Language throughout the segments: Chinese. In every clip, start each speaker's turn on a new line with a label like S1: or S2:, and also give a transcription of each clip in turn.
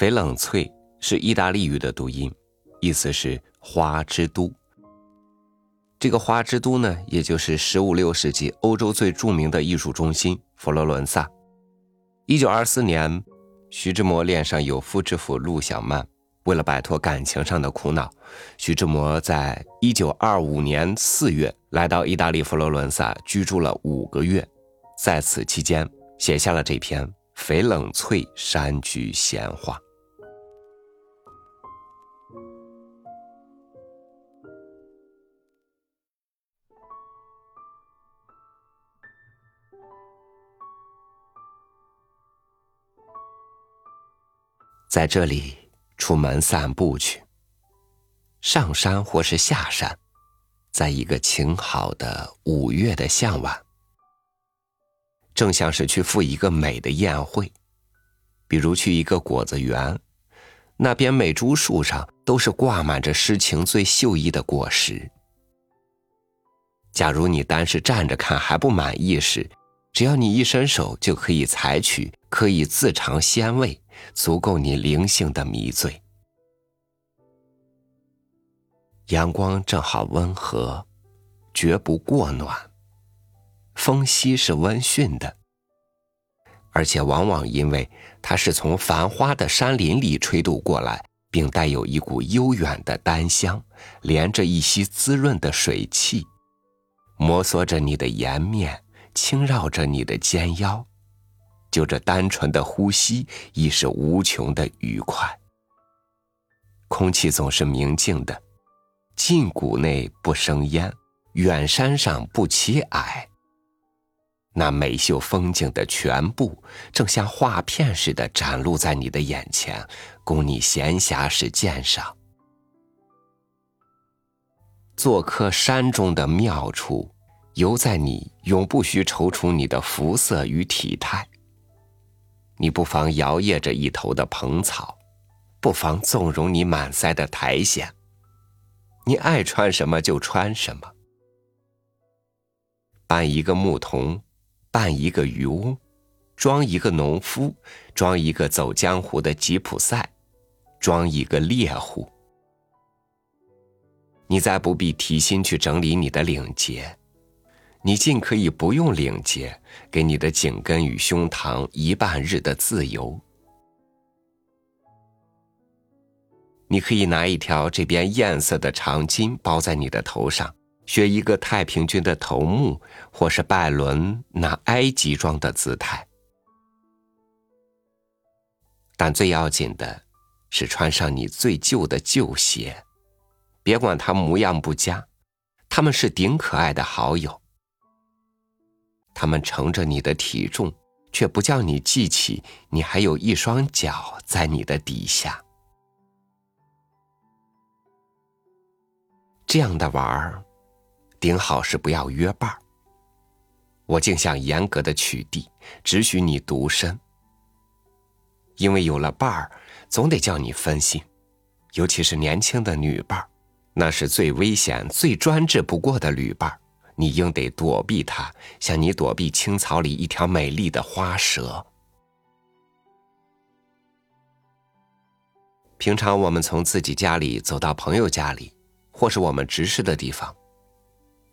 S1: 翡冷翠是意大利语的读音，意思是花之都。这个花之都呢，也就是十五六世纪欧洲最著名的艺术中心佛罗伦萨。一九二四年，徐志摩恋上有夫之妇陆小曼，为了摆脱感情上的苦恼，徐志摩在一九二五年四月来到意大利佛罗伦萨居住了五个月，在此期间写下了这篇《翡冷翠山居闲话》。在这里出门散步去，上山或是下山，在一个晴好的五月的向晚，正像是去赴一个美的宴会，比如去一个果子园，那边每株树上都是挂满着诗情最秀逸的果实。假如你单是站着看还不满意时，只要你一伸手就可以采取，可以自尝鲜味。足够你灵性的迷醉，阳光正好温和，绝不过暖。风息是温驯的，而且往往因为它是从繁花的山林里吹渡过来，并带有一股悠远的丹香，连着一些滋润的水汽，摩挲着你的颜面，轻绕着你的肩腰。就这单纯的呼吸，已是无穷的愉快。空气总是明净的，近谷内不生烟，远山上不起霭。那美秀风景的全部，正像画片似的展露在你的眼前，供你闲暇时鉴赏。做客山中的妙处，犹在你永不需踌躇你的肤色与体态。你不妨摇曳着一头的蓬草，不妨纵容你满腮的苔藓。你爱穿什么就穿什么。扮一个牧童，扮一个渔翁，装一个农夫，装一个走江湖的吉普赛，装一个猎户。你再不必提心去整理你的领结。你尽可以不用领结，给你的颈根与胸膛一半日的自由。你可以拿一条这边艳色的长巾包在你的头上，学一个太平军的头目，或是拜伦那埃及装的姿态。但最要紧的，是穿上你最旧的旧鞋，别管它模样不佳，他们是顶可爱的好友。他们乘着你的体重，却不叫你记起你还有一双脚在你的底下。这样的玩儿，顶好是不要约伴儿。我竟想严格的取缔，只许你独身，因为有了伴儿，总得叫你分心，尤其是年轻的女伴儿，那是最危险、最专制不过的旅伴儿。你应得躲避它，像你躲避青草里一条美丽的花蛇。平常我们从自己家里走到朋友家里，或是我们直视的地方，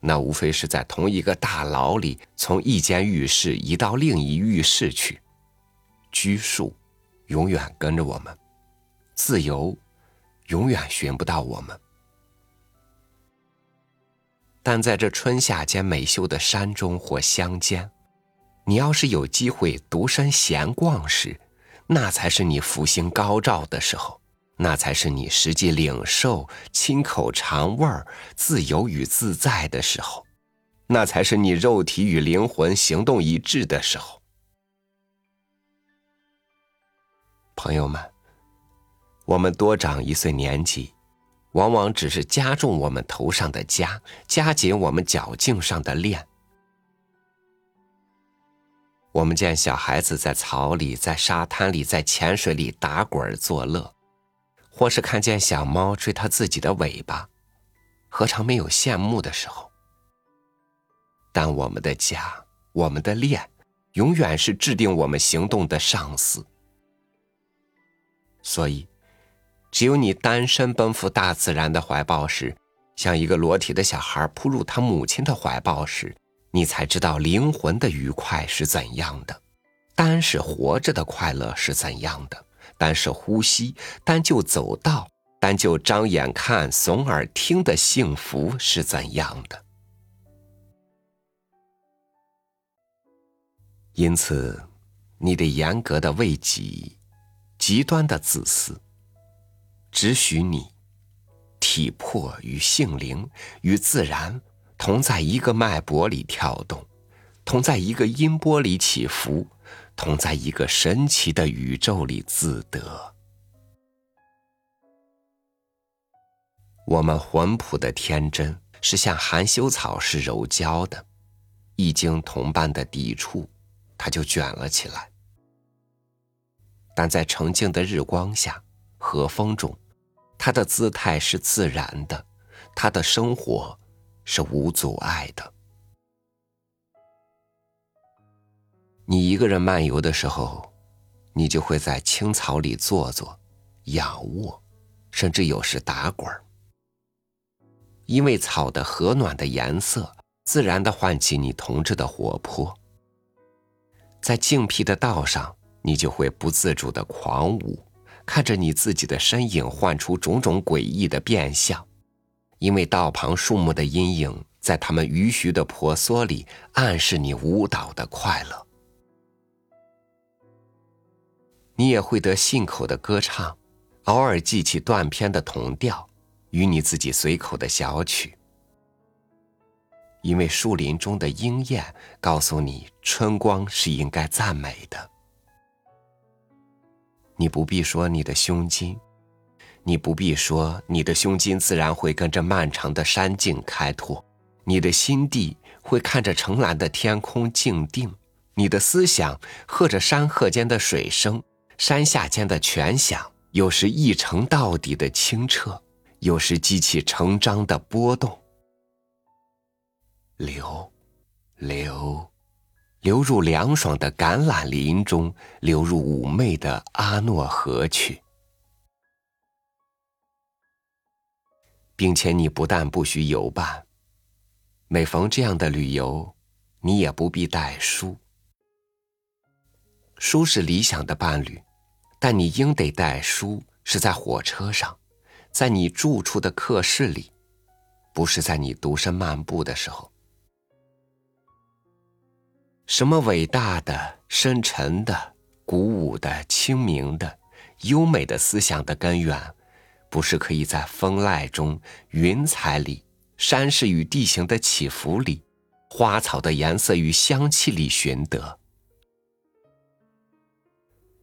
S1: 那无非是在同一个大牢里，从一间浴室移到另一浴室去。拘束永远跟着我们，自由永远寻不到我们。但在这春夏间美秀的山中或乡间，你要是有机会独身闲逛时，那才是你福星高照的时候，那才是你实际领受、亲口尝味儿、自由与自在的时候，那才是你肉体与灵魂行动一致的时候。朋友们，我们多长一岁年纪。往往只是加重我们头上的枷，加紧我们脚颈上的链。我们见小孩子在草里、在沙滩里、在浅水里打滚作乐，或是看见小猫追它自己的尾巴，何尝没有羡慕的时候？但我们的枷，我们的链，永远是制定我们行动的上司。所以，只有你单身奔赴大自然的怀抱时，像一个裸体的小孩扑入他母亲的怀抱时，你才知道灵魂的愉快是怎样的，单是活着的快乐是怎样的，单是呼吸，单就走道，单就张眼看、耸耳听的幸福是怎样的。因此，你得严格的为己。极端的自私，只许你体魄与性灵与自然同在一个脉搏里跳动，同在一个音波里起伏，同在一个神奇的宇宙里自得。我们魂朴的天真是像含羞草是柔焦的，一经同伴的抵触，它就卷了起来。但在澄净的日光下，和风中，他的姿态是自然的，他的生活是无阻碍的。你一个人漫游的时候，你就会在青草里坐坐、仰卧，甚至有时打滚儿，因为草的和暖的颜色，自然的唤起你同志的活泼。在静僻的道上。你就会不自主的狂舞，看着你自己的身影幻出种种诡异的变相，因为道旁树木的阴影在它们迂徐的婆娑里暗示你舞蹈的快乐。你也会得信口的歌唱，偶尔记起断片的童调，与你自己随口的小曲，因为树林中的莺燕告诉你，春光是应该赞美的。你不必说你的胸襟，你不必说你的胸襟，自然会跟着漫长的山径开拓。你的心地会看着澄蓝的天空静定，你的思想和着山壑间的水声，山下间的泉响，有时一程到底的清澈，有时激起成章的波动。流，流。流入凉爽的橄榄林中，流入妩媚的阿诺河去，并且你不但不许游伴，每逢这样的旅游，你也不必带书。书是理想的伴侣，但你应得带书是在火车上，在你住处的客室里，不是在你独身漫步的时候。什么伟大的、深沉的、鼓舞的、清明的、优美的思想的根源，不是可以在风籁中、云彩里、山势与地形的起伏里、花草的颜色与香气里寻得？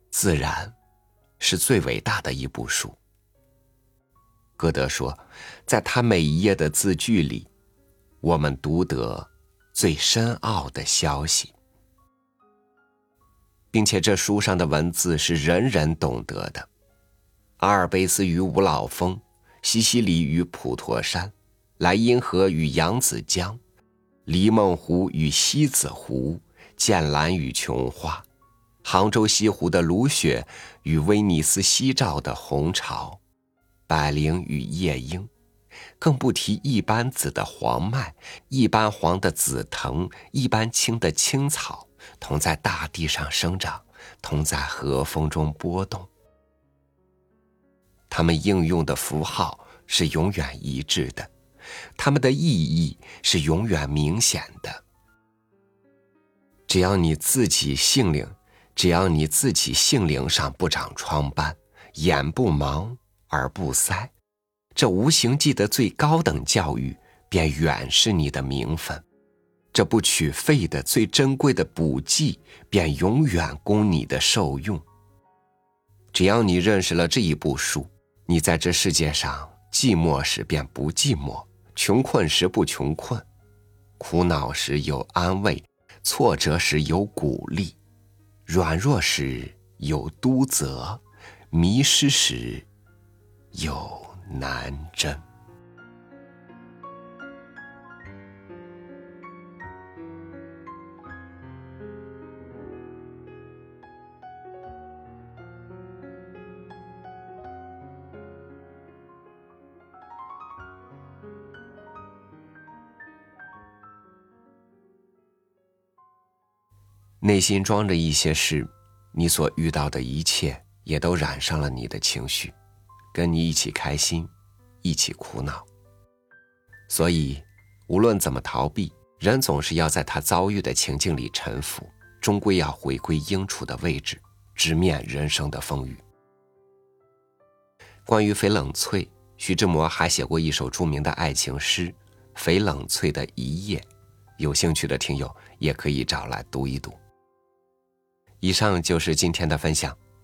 S1: 自然，是最伟大的一部书。歌德说，在他每一页的字句里，我们读得。最深奥的消息，并且这书上的文字是人人懂得的。阿尔卑斯与五老峰，西西里与普陀山，莱茵河与扬子江，黎梦湖与西子湖，剑兰与琼花，杭州西湖的芦雪与威尼斯夕照的红潮，百灵与夜莺。更不提一般紫的黄麦，一般黄的紫藤，一般青的青草，同在大地上生长，同在和风中波动。它们应用的符号是永远一致的，它们的意义是永远明显的。只要你自己性灵，只要你自己性灵上不长疮斑，眼不盲，耳不塞。这无形记的最高等教育，便远是你的名分；这不取费的最珍贵的补剂，便永远供你的受用。只要你认识了这一部书，你在这世界上寂寞时便不寂寞，穷困时不穷困，苦恼时有安慰，挫折时有鼓励，软弱时有督责，迷失时有。难真内心装着一些事你所遇到的一切也都染上了你的情绪。跟你一起开心，一起苦恼。所以，无论怎么逃避，人总是要在他遭遇的情境里沉浮，终归要回归应处的位置，直面人生的风雨。关于翡冷翠，徐志摩还写过一首著名的爱情诗《翡冷翠的一夜》，有兴趣的听友也可以找来读一读。以上就是今天的分享，